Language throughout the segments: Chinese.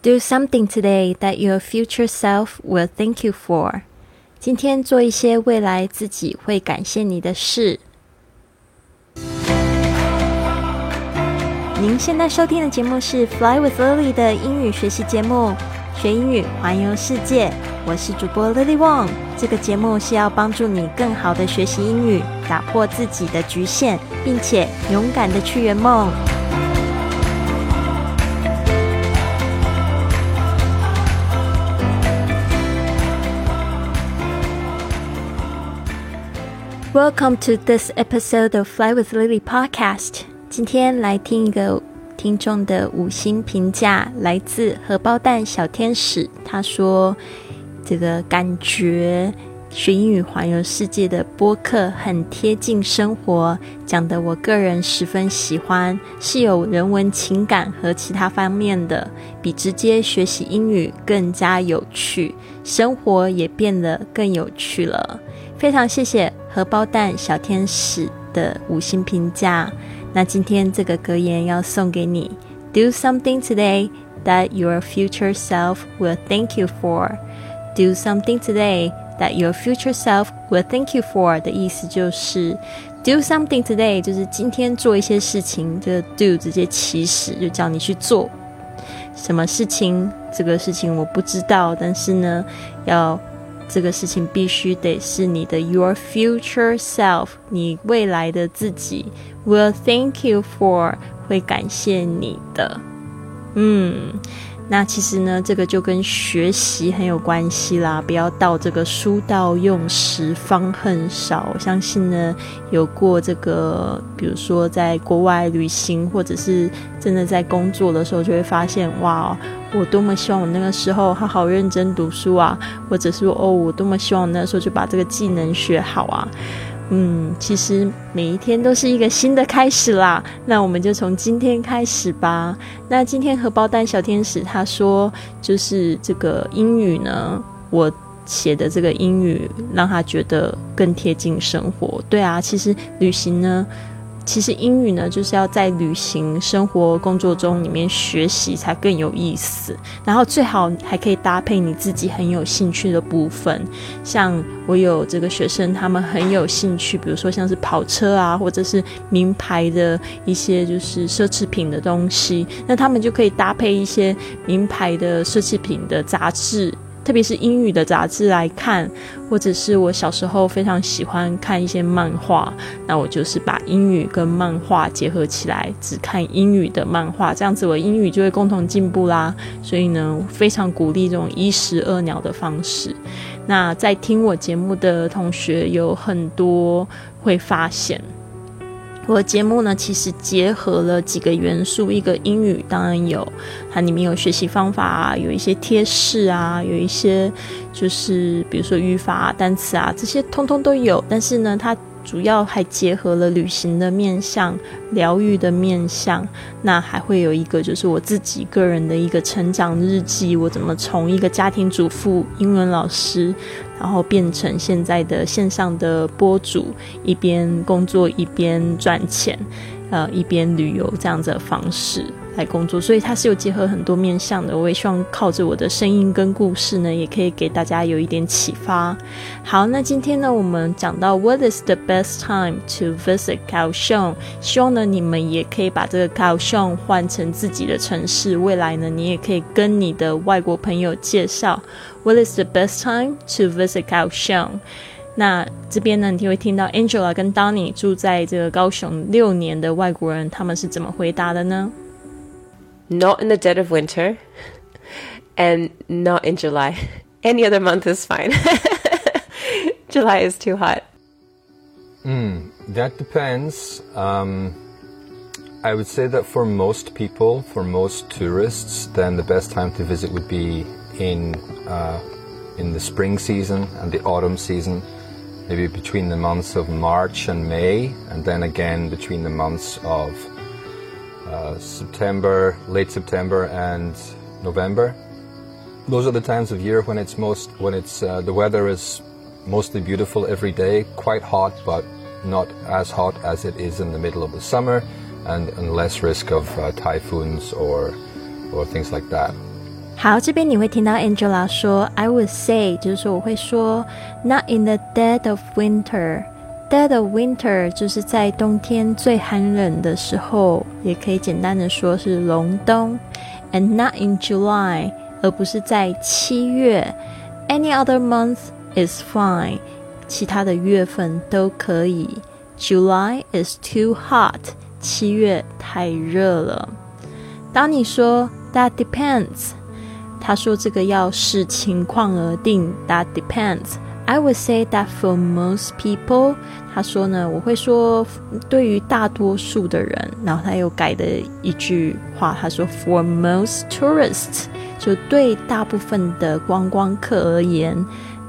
Do something today that your future self will thank you for。今天做一些未来自己会感谢你的事。您现在收听的节目是《Fly with Lily》的英语学习节目，学英语环游世界。我是主播 Lily Wong。这个节目是要帮助你更好的学习英语，打破自己的局限，并且勇敢的去圆梦。Welcome to this episode of Fly with Lily podcast。今天来听一个听众的五星评价，来自荷包蛋小天使。他说：“这个感觉学英语环游世界的播客很贴近生活，讲的我个人十分喜欢，是有人文情感和其他方面的，比直接学习英语更加有趣，生活也变得更有趣了。非常谢谢。”荷包蛋小天使的五星评价。那今天这个格言要送给你：Do something today that your future self will thank you for. Do something today that your future self will thank you for 的意思就是，do something today 就是今天做一些事情，这个 do 直接起始就叫你去做什么事情。这个事情我不知道，但是呢，要。这个事情必须得是你的 your future self，你未来的自己 will thank you for，会感谢你的，嗯。那其实呢，这个就跟学习很有关系啦。不要到这个书到用时方恨少。我相信呢，有过这个，比如说在国外旅行，或者是真的在工作的时候，就会发现，哇，我多么希望我那个时候好好认真读书啊，或者是哦，我多么希望那时候就把这个技能学好啊。嗯，其实每一天都是一个新的开始啦。那我们就从今天开始吧。那今天荷包蛋小天使他说，就是这个英语呢，我写的这个英语让他觉得更贴近生活。对啊，其实旅行呢。其实英语呢，就是要在旅行、生活、工作中里面学习才更有意思。然后最好还可以搭配你自己很有兴趣的部分。像我有这个学生，他们很有兴趣，比如说像是跑车啊，或者是名牌的一些就是奢侈品的东西，那他们就可以搭配一些名牌的奢侈品的杂志。特别是英语的杂志来看，或者是我小时候非常喜欢看一些漫画，那我就是把英语跟漫画结合起来，只看英语的漫画，这样子我英语就会共同进步啦。所以呢，非常鼓励这种一石二鸟的方式。那在听我节目的同学有很多会发现。我的节目呢，其实结合了几个元素，一个英语当然有，它里面有学习方法啊，有一些贴士啊，有一些就是比如说语法、单词啊，这些通通都有。但是呢，它主要还结合了旅行的面向、疗愈的面向，那还会有一个就是我自己个人的一个成长日记，我怎么从一个家庭主妇、英文老师。然后变成现在的线上的播主，一边工作一边赚钱，呃，一边旅游这样子的方式。来工作，所以它是有结合很多面向的。我也希望靠着我的声音跟故事呢，也可以给大家有一点启发。好，那今天呢，我们讲到 What is the best time to visit Kaohsiung？希望呢，你们也可以把这个 Kaohsiung 换成自己的城市。未来呢，你也可以跟你的外国朋友介绍 What is the best time to visit Kaohsiung？那这边呢，你就会听到 Angela 跟 Donny 住在这个高雄六年的外国人，他们是怎么回答的呢？not in the dead of winter, and not in July. Any other month is fine. July is too hot. Mm, that depends. Um, I would say that for most people, for most tourists, then the best time to visit would be in uh, in the spring season and the autumn season, maybe between the months of March and May, and then again between the months of uh, September, late September, and November. Those are the times of year when it's most when it's uh, the weather is mostly beautiful every day, quite hot, but not as hot as it is in the middle of the summer, and, and less risk of uh, typhoons or or things like that. 好，这边你会听到 Angela 说，I would say，就是说我会说，not in the dead of winter。 Dead of winter 就是在冬天最寒冷的时候，也可以简单的说是隆冬。And not in July，而不是在七月。Any other month is fine，其他的月份都可以。July is too hot，七月太热了。当你说 That depends，他说这个要视情况而定。That depends。I would say that for most people，他说呢，我会说对于大多数的人，然后他又改的一句话，他说 for most tourists，就对大部分的观光客而言，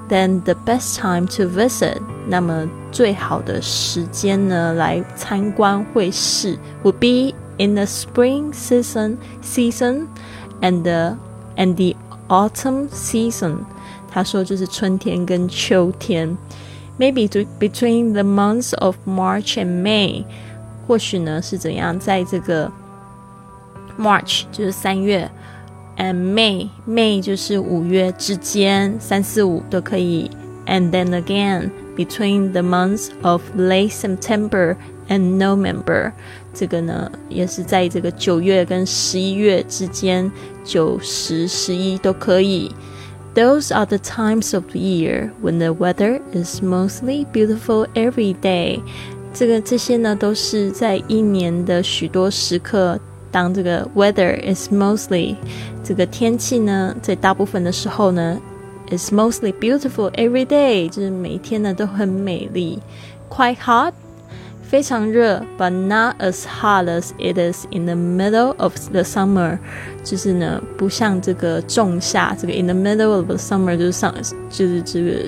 then the best time to visit，那么最好的时间呢来参观会是 would be in the spring season season and the and the autumn season。 他说就是春天跟秋天，maybe between the months of March and May，或许呢是怎样，在这个 March 就是三月，and May May 就是五月之间，三四五都可以，and then again between the months of late September and November，这个呢也是在这个九月跟十一月之间，九十十一都可以。Those are the times of the year when the weather is mostly beautiful every day。这个这些呢，都是在一年的许多时刻，当这个 weather is mostly 这个天气呢，在大部分的时候呢，is mostly beautiful every day，就是每天呢都很美丽。Quite hot 非常热，but not as hot as it is in the middle of the summer。就是呢，不像这个仲夏，这个 in the middle of the summer 就是上，就是这个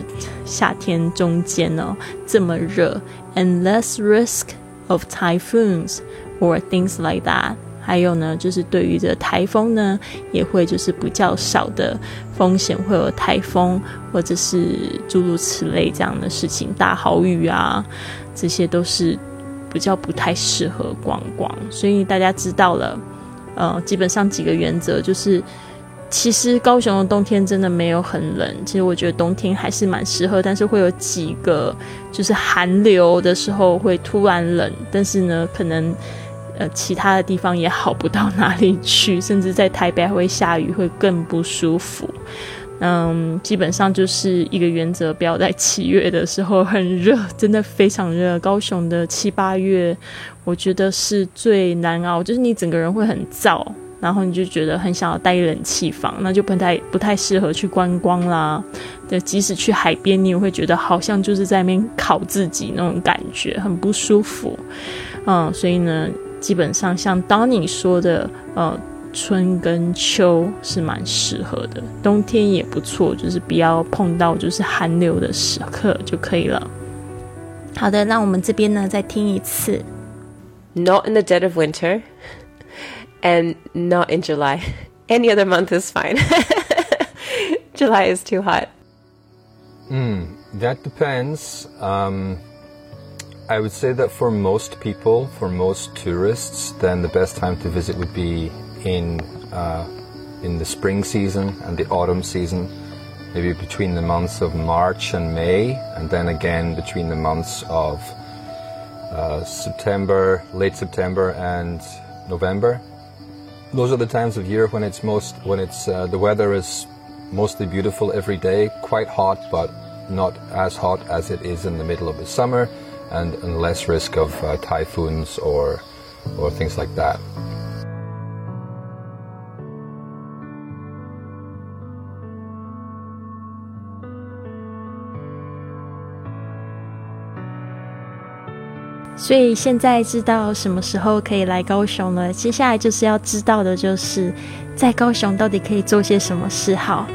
夏天中间哦，这么热。And less risk of typhoons or things like that。还有呢，就是对于这台风呢，也会就是比较少的风险，会有台风或者是诸如此类这样的事情，大豪雨啊，这些都是。比较不太适合观光，所以大家知道了，呃，基本上几个原则就是，其实高雄的冬天真的没有很冷，其实我觉得冬天还是蛮适合，但是会有几个就是寒流的时候会突然冷，但是呢，可能呃其他的地方也好不到哪里去，甚至在台北会下雨，会更不舒服。嗯，基本上就是一个原则，不要在七月的时候很热，真的非常热。高雄的七八月，我觉得是最难熬，就是你整个人会很燥，然后你就觉得很想要待冷气房，那就不太不太适合去观光啦。对，即使去海边，你也会觉得好像就是在那边烤自己那种感觉，很不舒服。嗯，所以呢，基本上像当你说的，呃。春跟秋是蛮适合的，冬天也不错，就是不要碰到就是寒流的时刻就可以了。好的，那我们这边呢再听一次。Not in the dead of winter, and not in July. Any other month is fine. July is too hot. Hmm, that depends. Um, I would say that for most people, for most tourists, then the best time to visit would be in uh, in the spring season and the autumn season, maybe between the months of March and May, and then again between the months of uh, September, late September, and November. Those are the times of year when it's most when it's uh, the weather is mostly beautiful every day, quite hot, but not as hot as it is in the middle of the summer, and, and less risk of uh, typhoons or or things like that. 所以现在知道什么时候可以来高雄了。接下来就是要知道的，就是在高雄到底可以做些什么事好。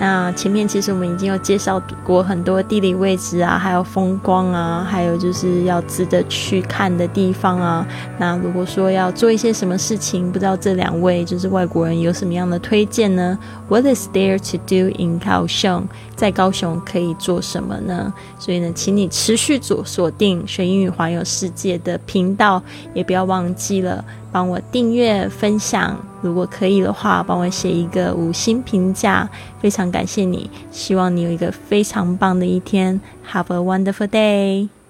那前面其实我们已经有介绍过很多地理位置啊，还有风光啊，还有就是要值得去看的地方啊。那如果说要做一些什么事情，不知道这两位就是外国人有什么样的推荐呢？What is there to do in cao shou？在高雄可以做什么呢？所以呢，请你持续锁锁定学英语环游世界的频道，也不要忘记了。帮我订阅、分享，如果可以的话，帮我写一个五星评价，非常感谢你。希望你有一个非常棒的一天，Have a wonderful day。